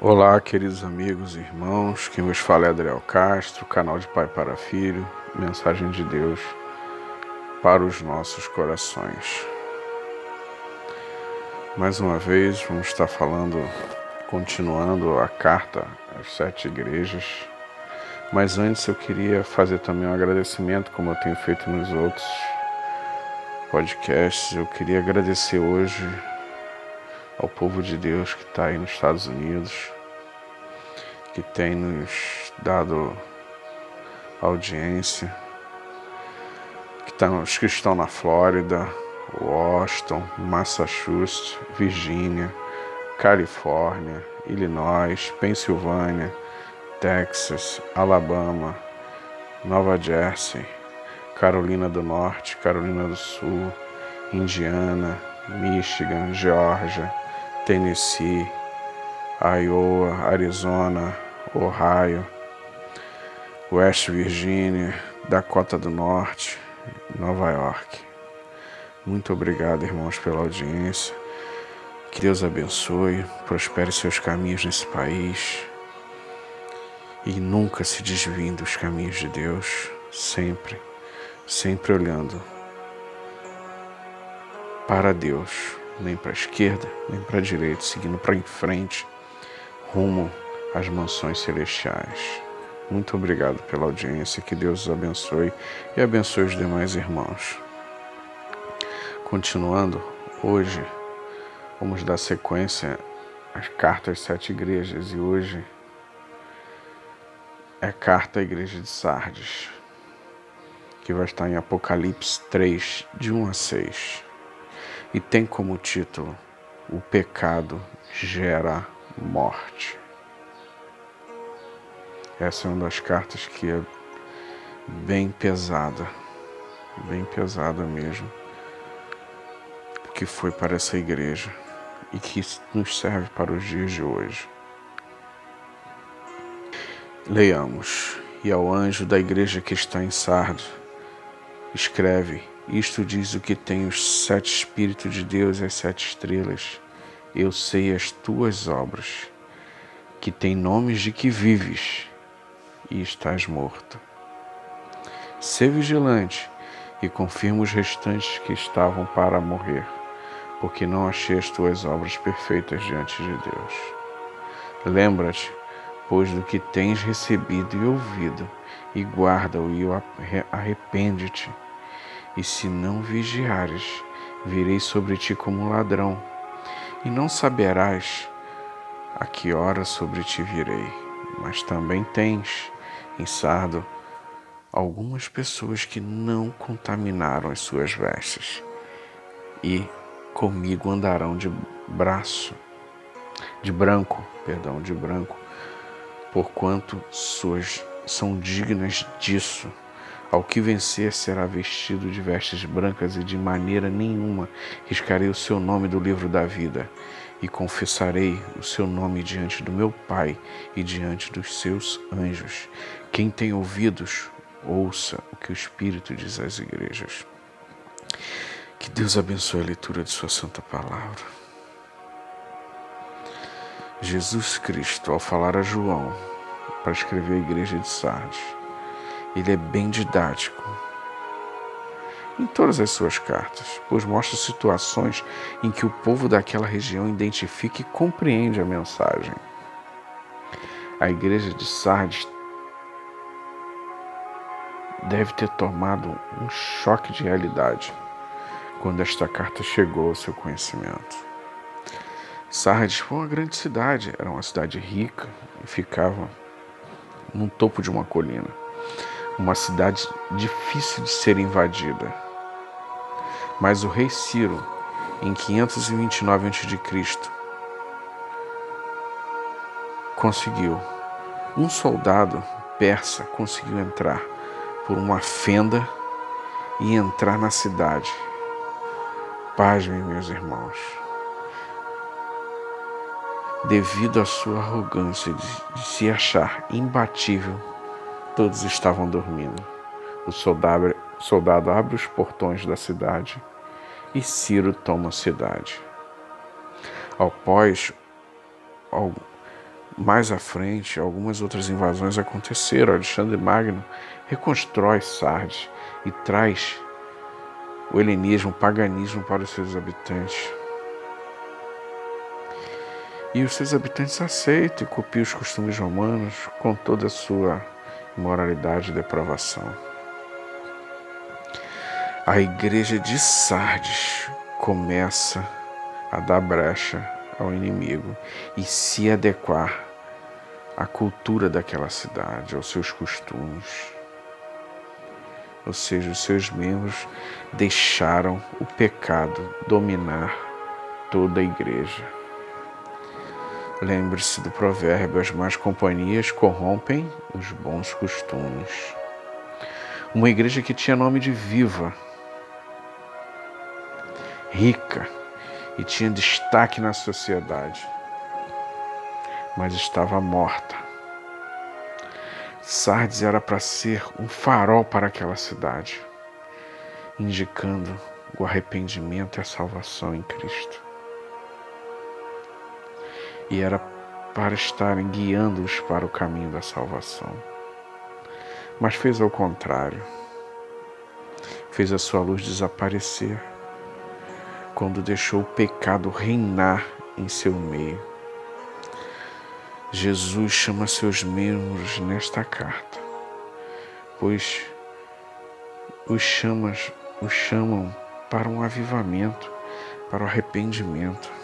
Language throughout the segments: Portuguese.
Olá, queridos amigos e irmãos, quem vos fala é Adriel Castro, canal de Pai para Filho, mensagem de Deus para os nossos corações. Mais uma vez, vamos estar falando, continuando a carta às sete igrejas, mas antes eu queria fazer também um agradecimento, como eu tenho feito nos outros podcasts, eu queria agradecer hoje ao povo de Deus que está aí nos Estados Unidos, que tem nos dado audiência, que tá, os que estão na Flórida, Washington, Massachusetts, Virgínia, Califórnia, Illinois, Pensilvânia, Texas, Alabama, Nova Jersey, Carolina do Norte, Carolina do Sul, Indiana, Michigan, Geórgia, Tennessee, Iowa, Arizona, Ohio, West Virginia, Dakota do Norte, Nova York. Muito obrigado, irmãos, pela audiência. Que Deus abençoe, prospere seus caminhos nesse país e nunca se desviem dos caminhos de Deus, sempre, sempre olhando para Deus nem para a esquerda, nem para a direita, seguindo para em frente, rumo às mansões celestiais. Muito obrigado pela audiência, que Deus os abençoe e abençoe os demais irmãos. Continuando, hoje vamos dar sequência às cartas às sete igrejas e hoje é a carta à igreja de Sardes, que vai estar em Apocalipse 3, de 1 a 6 e tem como título O pecado gera morte. Essa é uma das cartas que é bem pesada, bem pesada mesmo, que foi para essa igreja e que nos serve para os dias de hoje. Leiamos. E ao anjo da igreja que está em Sardes, escreve isto diz o que tem os sete Espíritos de Deus e as sete estrelas. Eu sei as tuas obras, que tem nomes de que vives e estás morto. Sê vigilante e confirma os restantes que estavam para morrer, porque não achei as tuas obras perfeitas diante de Deus. Lembra-te, pois, do que tens recebido e ouvido, e guarda-o e arrepende-te e se não vigiares, virei sobre ti como ladrão, e não saberás a que hora sobre ti virei. Mas também tens em Sardo algumas pessoas que não contaminaram as suas vestes, e comigo andarão de braço, de branco, perdão, de branco, porquanto suas são dignas disso. Ao que vencer será vestido de vestes brancas e de maneira nenhuma riscarei o seu nome do livro da vida e confessarei o seu nome diante do meu Pai e diante dos seus anjos. Quem tem ouvidos, ouça o que o Espírito diz às igrejas. Que Deus abençoe a leitura de Sua Santa Palavra. Jesus Cristo, ao falar a João para escrever a igreja de Sardes, ele é bem didático em todas as suas cartas, pois mostra situações em que o povo daquela região identifica e compreende a mensagem. A igreja de Sardes deve ter tomado um choque de realidade quando esta carta chegou ao seu conhecimento. Sardes foi uma grande cidade, era uma cidade rica e ficava no topo de uma colina uma cidade difícil de ser invadida. Mas o rei Ciro, em 529 a.C., conseguiu. Um soldado persa conseguiu entrar por uma fenda e entrar na cidade. Pasmem, meus irmãos. Devido à sua arrogância de se achar imbatível, Todos estavam dormindo. O soldado, soldado abre os portões da cidade e Ciro toma a cidade. Após mais à frente, algumas outras invasões aconteceram. Alexandre Magno reconstrói Sardes e traz o helenismo, o paganismo para os seus habitantes. E os seus habitantes aceitam e copiam os costumes romanos com toda a sua imoralidade e depravação. A igreja de Sardes começa a dar brecha ao inimigo e se adequar à cultura daquela cidade, aos seus costumes. Ou seja, os seus membros deixaram o pecado dominar toda a igreja. Lembre-se do provérbio: as más companhias corrompem os bons costumes. Uma igreja que tinha nome de viva, rica e tinha destaque na sociedade, mas estava morta. Sardes era para ser um farol para aquela cidade, indicando o arrependimento e a salvação em Cristo. E era para estarem guiando-os para o caminho da salvação. Mas fez ao contrário. Fez a sua luz desaparecer quando deixou o pecado reinar em seu meio. Jesus chama seus membros nesta carta, pois os, chamas, os chamam para um avivamento, para o arrependimento.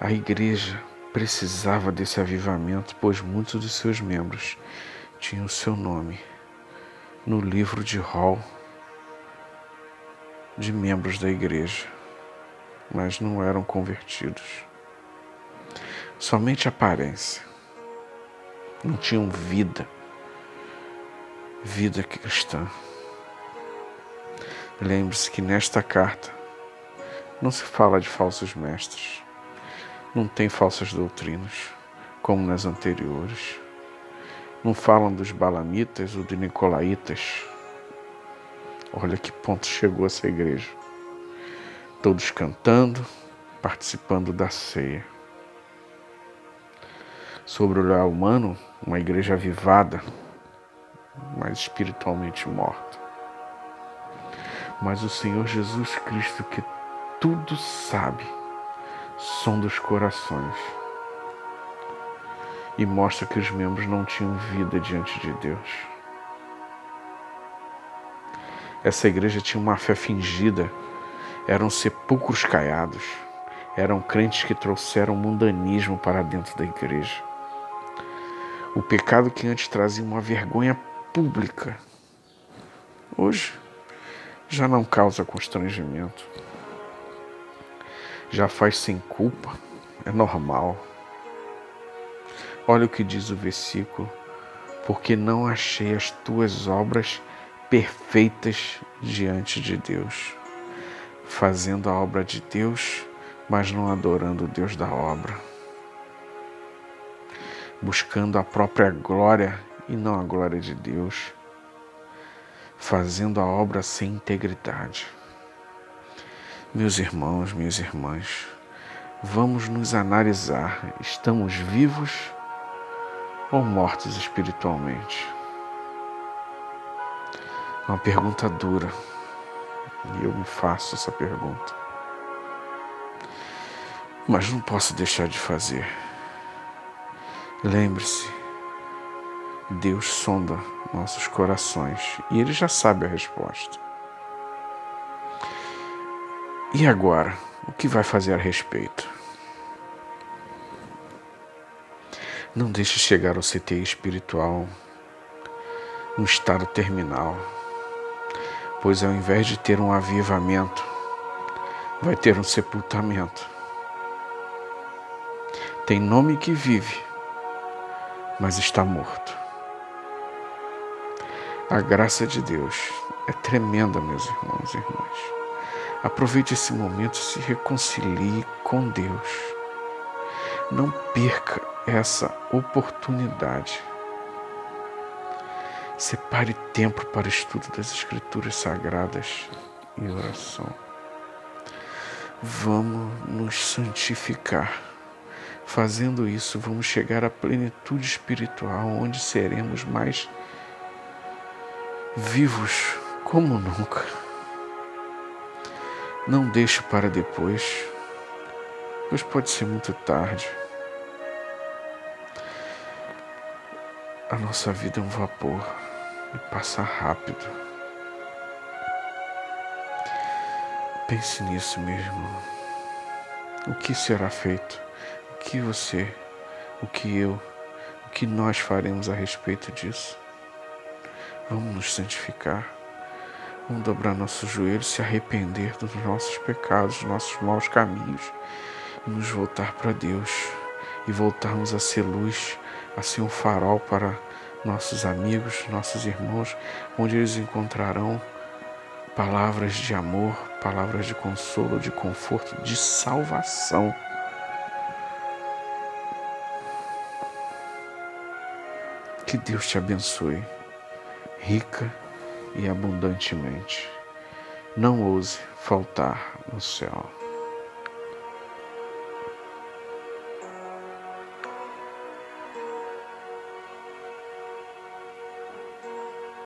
A igreja precisava desse avivamento, pois muitos de seus membros tinham o seu nome no livro de Hall de membros da igreja, mas não eram convertidos. Somente aparência. Não tinham vida, vida cristã. Lembre-se que nesta carta não se fala de falsos mestres, não tem falsas doutrinas, como nas anteriores. Não falam dos balamitas ou dos nicolaítas Olha que ponto chegou essa igreja. Todos cantando, participando da ceia. Sobre o olhar humano, uma igreja avivada, mas espiritualmente morta. Mas o Senhor Jesus Cristo, que tudo sabe, som dos corações, e mostra que os membros não tinham vida diante de Deus. Essa igreja tinha uma fé fingida, eram sepulcros caiados, eram crentes que trouxeram mundanismo para dentro da igreja. O pecado que antes trazia uma vergonha pública, hoje já não causa constrangimento, já faz sem culpa, é normal. Olha o que diz o versículo: porque não achei as tuas obras perfeitas diante de Deus, fazendo a obra de Deus, mas não adorando o Deus da obra, buscando a própria glória e não a glória de Deus, fazendo a obra sem integridade. Meus irmãos, minhas irmãs, vamos nos analisar: estamos vivos ou mortos espiritualmente? Uma pergunta dura. E eu me faço essa pergunta. Mas não posso deixar de fazer. Lembre-se, Deus sonda nossos corações e Ele já sabe a resposta. E agora, o que vai fazer a respeito? Não deixe chegar ao CTI espiritual no estado terminal pois ao invés de ter um avivamento, vai ter um sepultamento. Tem nome que vive, mas está morto. A graça de Deus é tremenda, meus irmãos e irmãs. Aproveite esse momento se reconcilie com Deus. Não perca essa oportunidade. Separe tempo para o estudo das Escrituras Sagradas e oração. Vamos nos santificar. Fazendo isso, vamos chegar à plenitude espiritual, onde seremos mais vivos como nunca. Não deixe para depois, pois pode ser muito tarde. A nossa vida é um vapor e passa rápido. Pense nisso, meu irmão. O que será feito? O que você, o que eu, o que nós faremos a respeito disso? Vamos nos santificar. Vamos dobrar nossos joelhos, se arrepender dos nossos pecados, dos nossos maus caminhos e nos voltar para Deus e voltarmos a ser luz, a ser um farol para nossos amigos, nossos irmãos, onde eles encontrarão palavras de amor, palavras de consolo, de conforto, de salvação. Que Deus te abençoe, rica e abundantemente. Não ouse faltar no céu.